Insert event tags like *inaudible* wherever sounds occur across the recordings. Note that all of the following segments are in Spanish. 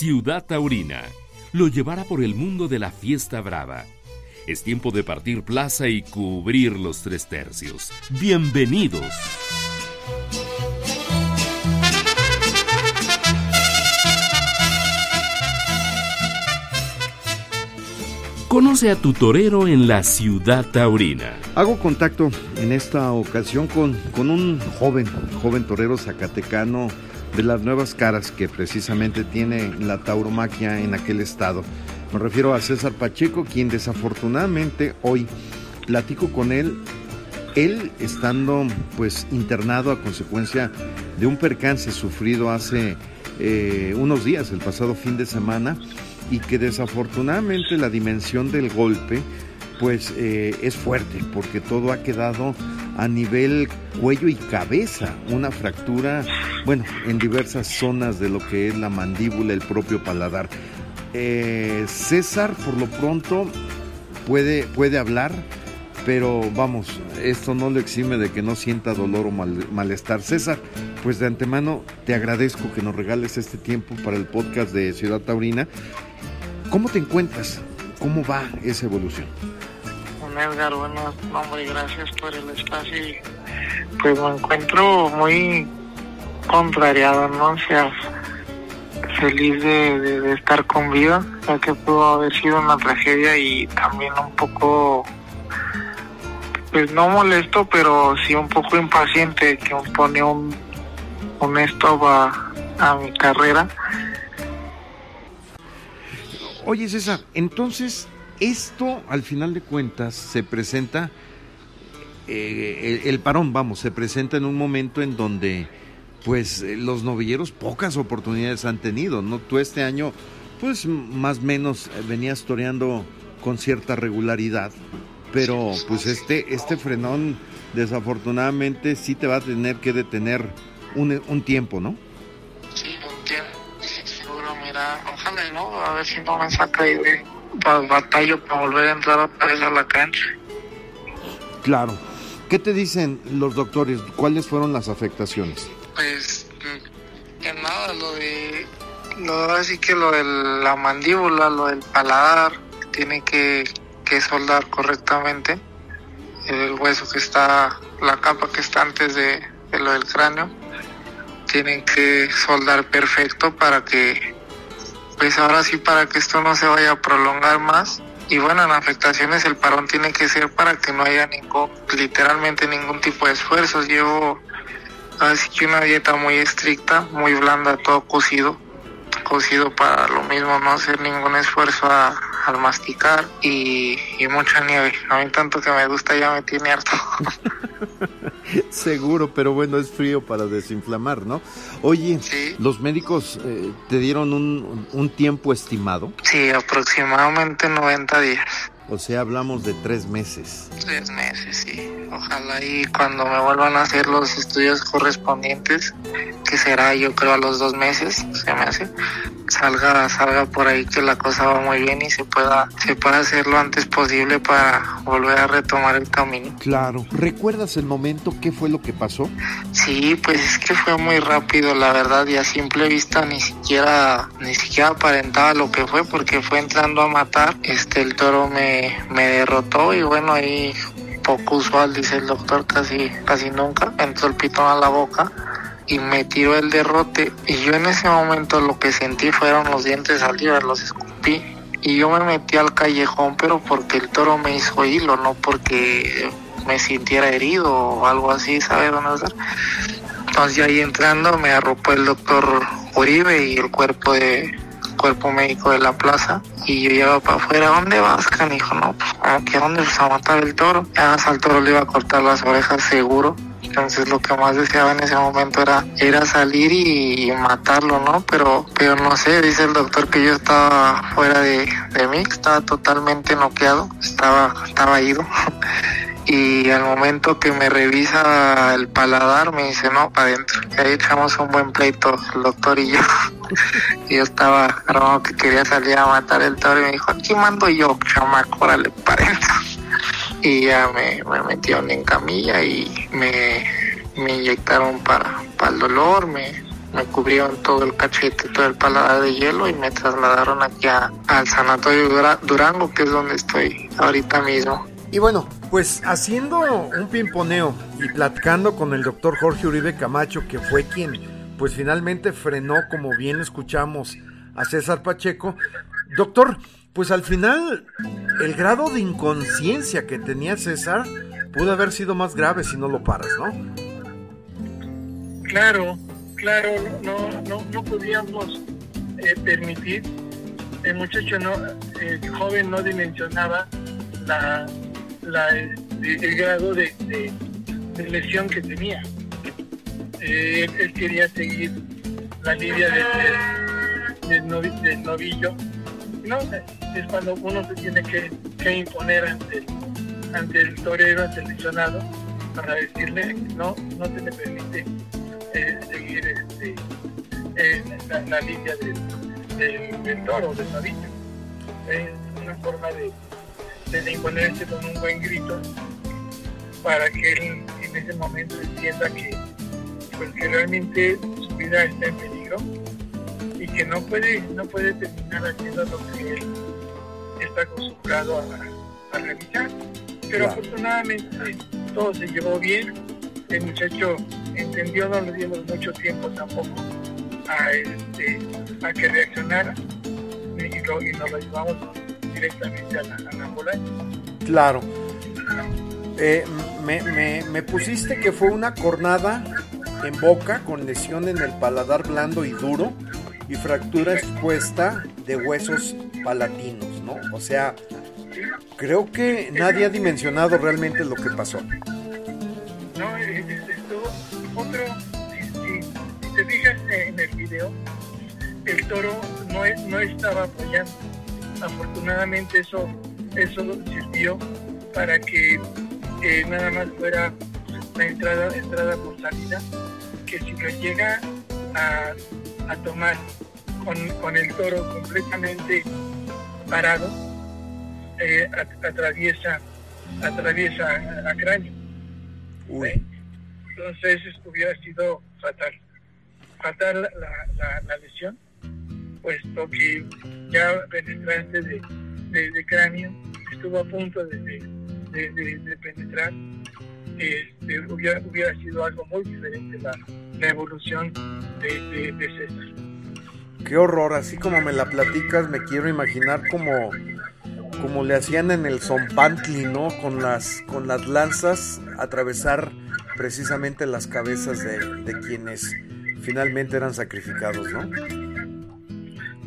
Ciudad Taurina lo llevará por el mundo de la fiesta brava. Es tiempo de partir plaza y cubrir los tres tercios. Bienvenidos. Conoce a tu torero en la ciudad taurina. Hago contacto en esta ocasión con, con un joven, joven torero zacatecano de las nuevas caras que precisamente tiene la tauromaquia en aquel estado. Me refiero a César Pacheco, quien desafortunadamente hoy platico con él, él estando pues internado a consecuencia de un percance sufrido hace eh, unos días, el pasado fin de semana, y que desafortunadamente la dimensión del golpe pues eh, es fuerte porque todo ha quedado a nivel cuello y cabeza, una fractura, bueno, en diversas zonas de lo que es la mandíbula, el propio paladar. Eh, César, por lo pronto, puede, puede hablar, pero vamos, esto no lo exime de que no sienta dolor o malestar. César, pues de antemano te agradezco que nos regales este tiempo para el podcast de Ciudad Taurina ¿Cómo te encuentras? ¿Cómo va esa evolución? Edgar, bueno, hombre, gracias por el espacio y pues me encuentro muy contrariado, ¿no? O sea, feliz de, estar con vida, ya que pudo haber sido una tragedia y también un poco, pues no molesto, pero sí un poco impaciente que pone un, un stop a mi carrera Oye César, entonces esto al final de cuentas se presenta, eh, el, parón, vamos, se presenta en un momento en donde pues eh, los novilleros pocas oportunidades han tenido, ¿no? Tú este año pues más menos eh, venías toreando con cierta regularidad, pero pues este, este frenón desafortunadamente sí te va a tener que detener un, un tiempo, ¿no? ojalá, ¿no? A ver si no me saca ahí de batalla para volver a entrar otra vez a la cancha. Claro. ¿Qué te dicen los doctores? ¿Cuáles fueron las afectaciones? Pues que nada, lo de lo así que lo de la mandíbula, lo del paladar, tiene que, que soldar correctamente el hueso que está, la capa que está antes de, de lo del cráneo, tienen que soldar perfecto para que pues ahora sí para que esto no se vaya a prolongar más. Y bueno, en afectaciones el parón tiene que ser para que no haya ningún, literalmente ningún tipo de esfuerzos. Llevo así que una dieta muy estricta, muy blanda, todo cocido, cocido para lo mismo, no hacer ningún esfuerzo al masticar y, y mucha nieve. A mí tanto que me gusta ya me tiene harto. *laughs* Seguro, pero bueno, es frío para desinflamar, ¿no? Oye, ¿los médicos eh, te dieron un, un tiempo estimado? Sí, aproximadamente 90 días. O sea, hablamos de tres meses. Tres meses, sí. Ojalá y cuando me vuelvan a hacer los estudios correspondientes, que será yo creo a los dos meses, se me hace, salga, salga por ahí que la cosa va muy bien y se pueda, se pueda hacer lo antes posible para volver a retomar el camino. Claro. ¿Recuerdas el momento? ¿Qué fue lo que pasó? Sí, pues es que fue muy rápido, la verdad, y a simple vista ni siquiera, ni siquiera aparentaba lo que fue, porque fue entrando a matar, este el toro me, me derrotó y bueno ahí poco usual, dice el doctor, casi, casi nunca, entró el pitón a la boca y me tiró el derrote y yo en ese momento lo que sentí fueron los dientes salidos, los escupí y yo me metí al callejón pero porque el toro me hizo hilo, no porque me sintiera herido o algo así, ¿sabes dónde estar? Entonces ahí entrando me arropó el doctor Uribe y el cuerpo de cuerpo médico de la plaza y yo llegaba para afuera, ¿dónde vas, canijo? No, pues como que dónde a matar el toro. Ya al toro le iba a cortar las orejas seguro. Entonces lo que más deseaba en ese momento era, era salir y, matarlo, ¿no? Pero, pero no sé, dice el doctor que yo estaba fuera de mí, estaba totalmente noqueado, estaba, estaba ido. *laughs* y al momento que me revisa el paladar me dice no para adentro ahí echamos un buen pleito el doctor y yo. *laughs* Y yo estaba armado que quería salir a matar el toro y me dijo aquí mando yo chamaco órale para adentro *laughs* y ya me, me metieron en camilla y me, me inyectaron para, para el dolor me, me cubrieron todo el cachete, todo el paladar de hielo y me trasladaron aquí al sanatorio Durango, que es donde estoy ahorita mismo. Y bueno, pues haciendo un pimponeo y platicando con el doctor Jorge Uribe Camacho, que fue quien pues finalmente frenó, como bien escuchamos, a César Pacheco. Doctor, pues al final el grado de inconsciencia que tenía César pudo haber sido más grave si no lo paras, ¿no? Claro, claro, no, no, no podíamos eh, permitir, el muchacho no, el joven no dimensionaba la, la, el grado de, lesión que tenía. Eh, él, quería seguir la línea del, novillo. No, es cuando uno se tiene que, imponer ante, el torero, ante el lesionado, para decirle no, no se le permite eh, seguir este, la, la, línea del, del, toro, del novillo. Es una forma de, de imponerse con un buen grito para que él en ese momento entienda que, pues, que realmente su vida está en peligro y que no puede, no puede terminar haciendo lo que él está acostumbrado a, realizar. Pero afortunadamente todo se llevó bien, el muchacho entendió, no le dimos mucho tiempo tampoco a, este, a que reaccionara y, lo, y nos lo llevamos directamente a la, ambulancia. Claro. Eh, me, me, pusiste que fue una cornada en boca con lesión en el paladar blando y duro y fractura expuesta de huesos palatinos, ¿no? O sea, creo que nadie ha dimensionado realmente lo que pasó. No, esto, otro, si, te fijas en el video, el toro no, no estaba apoyando afortunadamente eso, eso sirvió para que nada más fuera la entrada, entrada por salida, que si lo llega a, tomar con, el toro completamente parado, eh, atraviesa, atraviesa a, cráneo. Entonces hubiera sido fatal. Fatal la, la lesión puesto que ya penetrante de, de, cráneo estuvo a punto de, de penetrar, este, hubiera, hubiera, sido algo muy diferente la, la evolución de, César. Qué horror, así como me la platicas, me quiero imaginar como, como le hacían en el Zompantli, ¿no? Con las, con las lanzas atravesar precisamente las cabezas de, de quienes finalmente eran sacrificados, ¿no?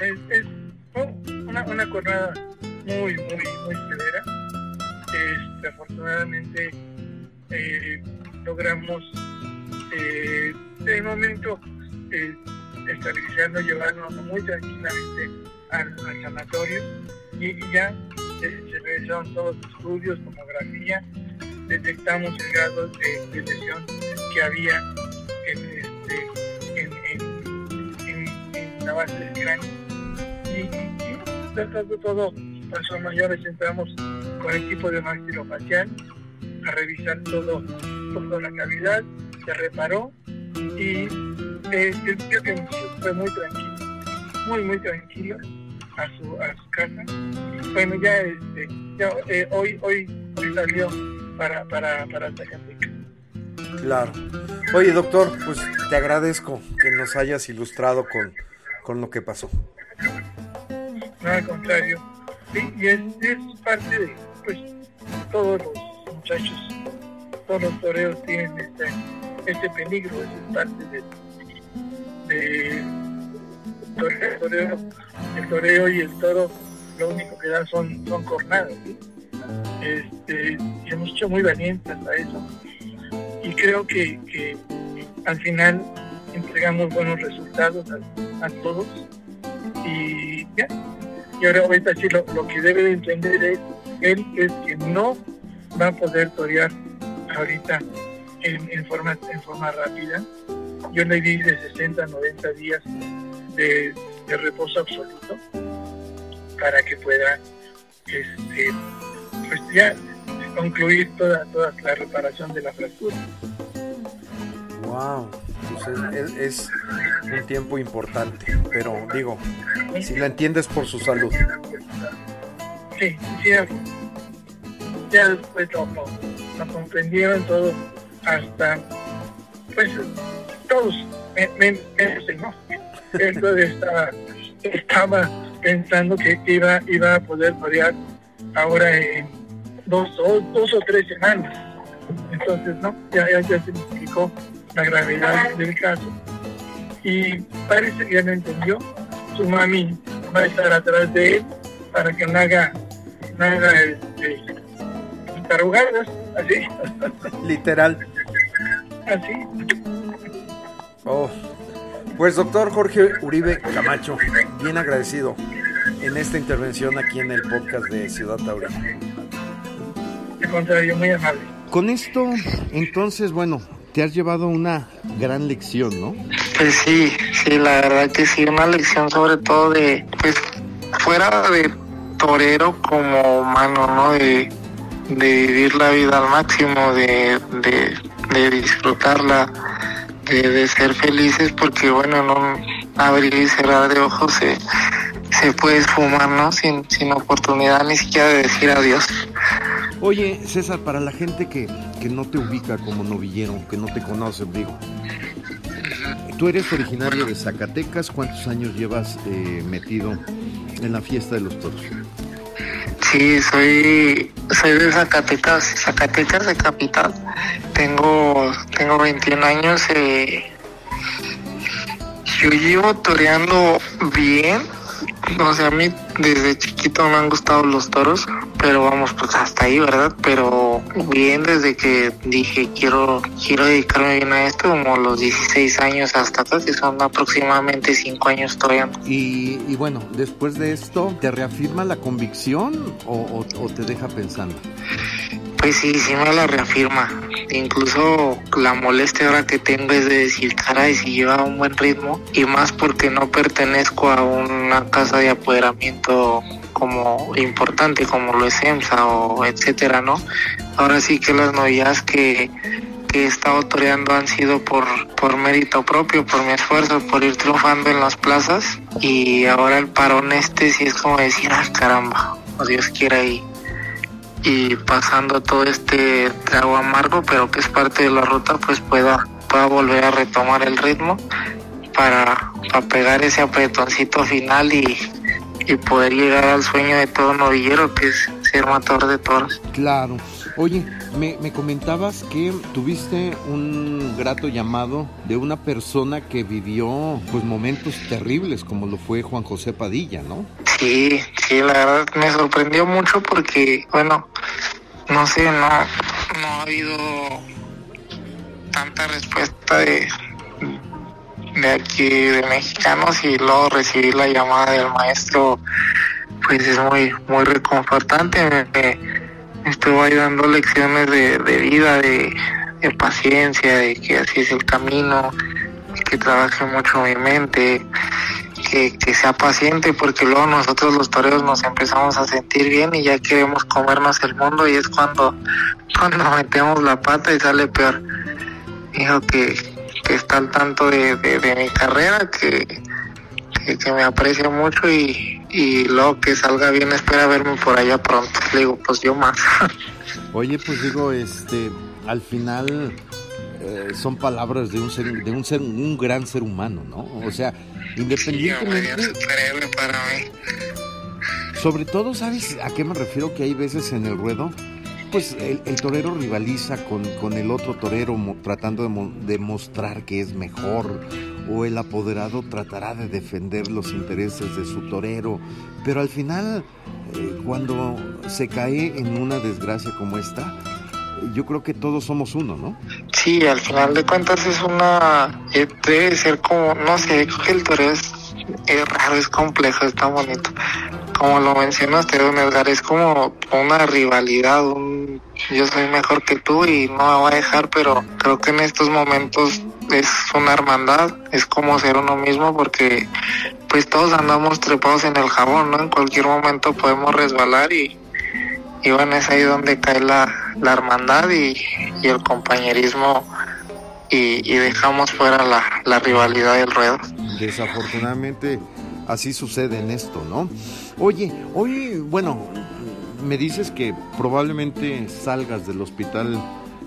Es, una, una jornada muy, muy, muy severa. Este, afortunadamente eh, logramos eh, el momento eh, estabilizarnos, llevarnos muy tranquilamente al, sanatorio y, ya se realizaron todos los estudios, tomografía, detectamos el grado de, lesión que había en, este, en, en la base del cráneo y, de todo, personas mayores entramos con el equipo de maxilofacial a revisar todo, toda la cavidad, se reparó y eh, el que fue muy tranquilo, muy muy tranquilo a su, a su casa. Bueno, ya, este, eh, hoy, hoy, salió para, para, para Zacatecas. Claro. Oye, doctor, pues te agradezco que nos hayas ilustrado con, con lo que pasó no al contrario. y es, parte de, pues, todos los muchachos, todos los toreros tienen este, este peligro, es parte de, de toreo, el toreo y el toro lo único que dan son, son cornadas. Este, y hemos hecho muy valientes a eso. Y creo que, que al final entregamos buenos resultados a, a todos. Y ya, y ahora ahorita sí lo, que debe de entender es él es que no va a poder torear ahorita en, forma en forma rápida. Yo le di de 60 a 90 días de, reposo absoluto para que pueda este, pues ya concluir toda, toda la reparación de la fractura. Wow, pues es, un tiempo importante, pero digo, si la entiendes por su salud. Sí, sí, ya después lo, comprendieron todo, hasta, pues, todos, menos ¿no? Entonces estaba, estaba pensando que iba, iba a poder torear ahora en dos, dos, o tres semanas. Entonces, ¿no? Ya, ya, se me explicó la gravedad del caso. Y parece que ya no entendió. Su mami va a estar atrás de él para que no haga, haga este, tarugadas, así. Literal. Así. Oh. Pues doctor Jorge Uribe Camacho, bien agradecido en esta intervención aquí en el podcast de Ciudad Taurina. De contrario, muy amable. Con esto, entonces, bueno, te has llevado una gran lección, ¿no? Pues sí, sí, la verdad que sí, una lección sobre todo de, pues, fuera de torero como humano, ¿no? De, vivir la vida al máximo, de, de disfrutarla de, ser felices porque bueno, no abrir y cerrar de ojos se, se puede esfumar, ¿no? Sin, sin oportunidad ni siquiera de decir adiós. Oye, César, para la gente que, que no te ubica como novillero, que no te conoce, digo, tú eres originario de Zacatecas, ¿cuántos años llevas eh, metido en la fiesta de los toros? Sí, soy, soy de Zacatecas, Zacatecas de capital. Tengo, tengo 21 años. Eh, yo llevo toreando bien. O sea, a mí desde chiquito me han gustado los toros pero vamos pues hasta ahí, ¿verdad? Pero bien desde que dije quiero quiero dedicarme bien a esto, como los 16 años hasta acá, que son aproximadamente 5 años todavía. Y, y, bueno, después de esto, ¿te reafirma la convicción o, o, te deja pensando? Pues sí, sí me la reafirma. Incluso la molestia ahora que tengo es de decir, caray, si lleva un buen ritmo y más porque no pertenezco a una casa de apoderamiento como importante como lo es EMSA o etcétera, ¿no? Ahora sí que las novias que, que he estado toreando han sido por, por mérito propio, por mi esfuerzo, por ir triunfando en las plazas y ahora el parón este sí es como decir, ah caramba, o Dios quiera y, y pasando todo este trago amargo, pero que es parte de la ruta, pues pueda, pueda volver a retomar el ritmo para, para pegar ese apretoncito final y, y poder llegar al sueño de todo novillero que es ser matador de toros. Claro. Oye, me, me, comentabas que tuviste un grato llamado de una persona que vivió pues momentos terribles como lo fue Juan José Padilla, ¿no? Sí, sí, la verdad me sorprendió mucho porque, bueno, no sé, no, no ha habido tanta respuesta de, de aquí de mexicanos y luego recibir la llamada del maestro pues es muy muy reconfortante. Me, estuvo ahí dando lecciones de, vida de, paciencia de que así es el camino que trabaje mucho mi mente que, que, sea paciente porque luego nosotros los toreros nos empezamos a sentir bien y ya queremos comernos el mundo y es cuando cuando metemos la pata y sale peor. Dijo que que está al tanto de, mi carrera, que, que, me aprecia mucho y, y luego que salga bien espera verme por allá pronto. Le digo, pues yo más. *laughs* Oye, pues digo, este, al final eh, son palabras de un ser, de un ser, un gran ser humano, ¿no? O sea, independientemente. para mí. Sobre todo, ¿sabes a qué me refiero? Que hay veces en el ruedo pues el, torero rivaliza con, el otro torero tratando de demostrar que es mejor o el apoderado tratará de defender los intereses de su torero, pero al final eh, cuando se cae en una desgracia como esta, yo creo que todos somos uno, ¿no? Sí, al final de cuentas es una, eh, debe ser como, no sé, creo que el torero es, es raro, es complejo, está bonito, como lo mencionaste, don Edgar, es como una rivalidad, un yo soy mejor que tú y no me voy a dejar, pero creo que en estos momentos es una hermandad, es como ser uno mismo porque pues todos andamos trepados en el jabón, ¿no? En cualquier momento podemos resbalar y, bueno, es ahí donde cae la, la hermandad y, y el compañerismo y, dejamos fuera la, la rivalidad del ruedo. Desafortunadamente así sucede en esto, ¿no? Oye, hoy, bueno, me dices que probablemente salgas del hospital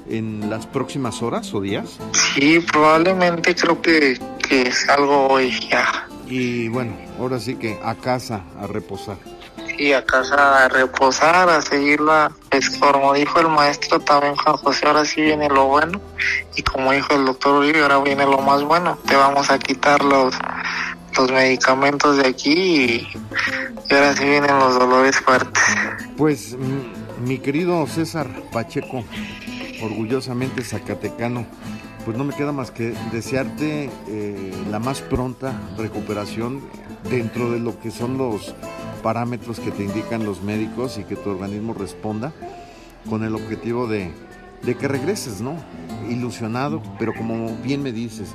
en las próximas horas o días. Sí, probablemente creo que, que salgo hoy ya. Y bueno, ahora sí que a casa, a reposar. Sí, a casa a reposar, a seguirla. Pues como dijo el maestro también Juan José, ahora sí viene lo bueno. Y como dijo el doctor Uribe, ahora viene lo más bueno. Te vamos a quitar los, los medicamentos de aquí y, ahora sí vienen los dolores fuertes. Pues mi querido César Pacheco, orgullosamente zacatecano, pues no me queda más que desearte eh, la más pronta recuperación dentro de lo que son los parámetros que te indican los médicos y que tu organismo responda con el objetivo de, de que regreses, ¿no? Ilusionado, pero como bien me dices,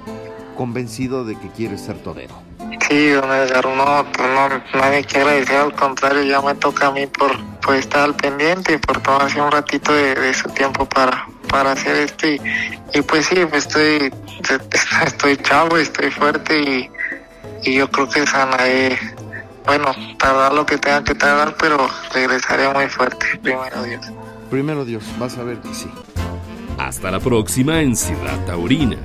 convencido de que quieres ser torero. Sí, don Edgar, no, pues no, nadie quiere decir al contrario, ya me toca a mí por, por estar al pendiente y por tomarse un ratito de, su tiempo para, para hacer esto y, pues sí, pues estoy, *laughs* estoy chavo, estoy fuerte y, y yo creo que sanaré, bueno, tardar lo que tenga que tardar, pero regresaré muy fuerte, primero Dios. Primero Dios, vas a ver que sí. Hasta la próxima en Ciudad Taurina.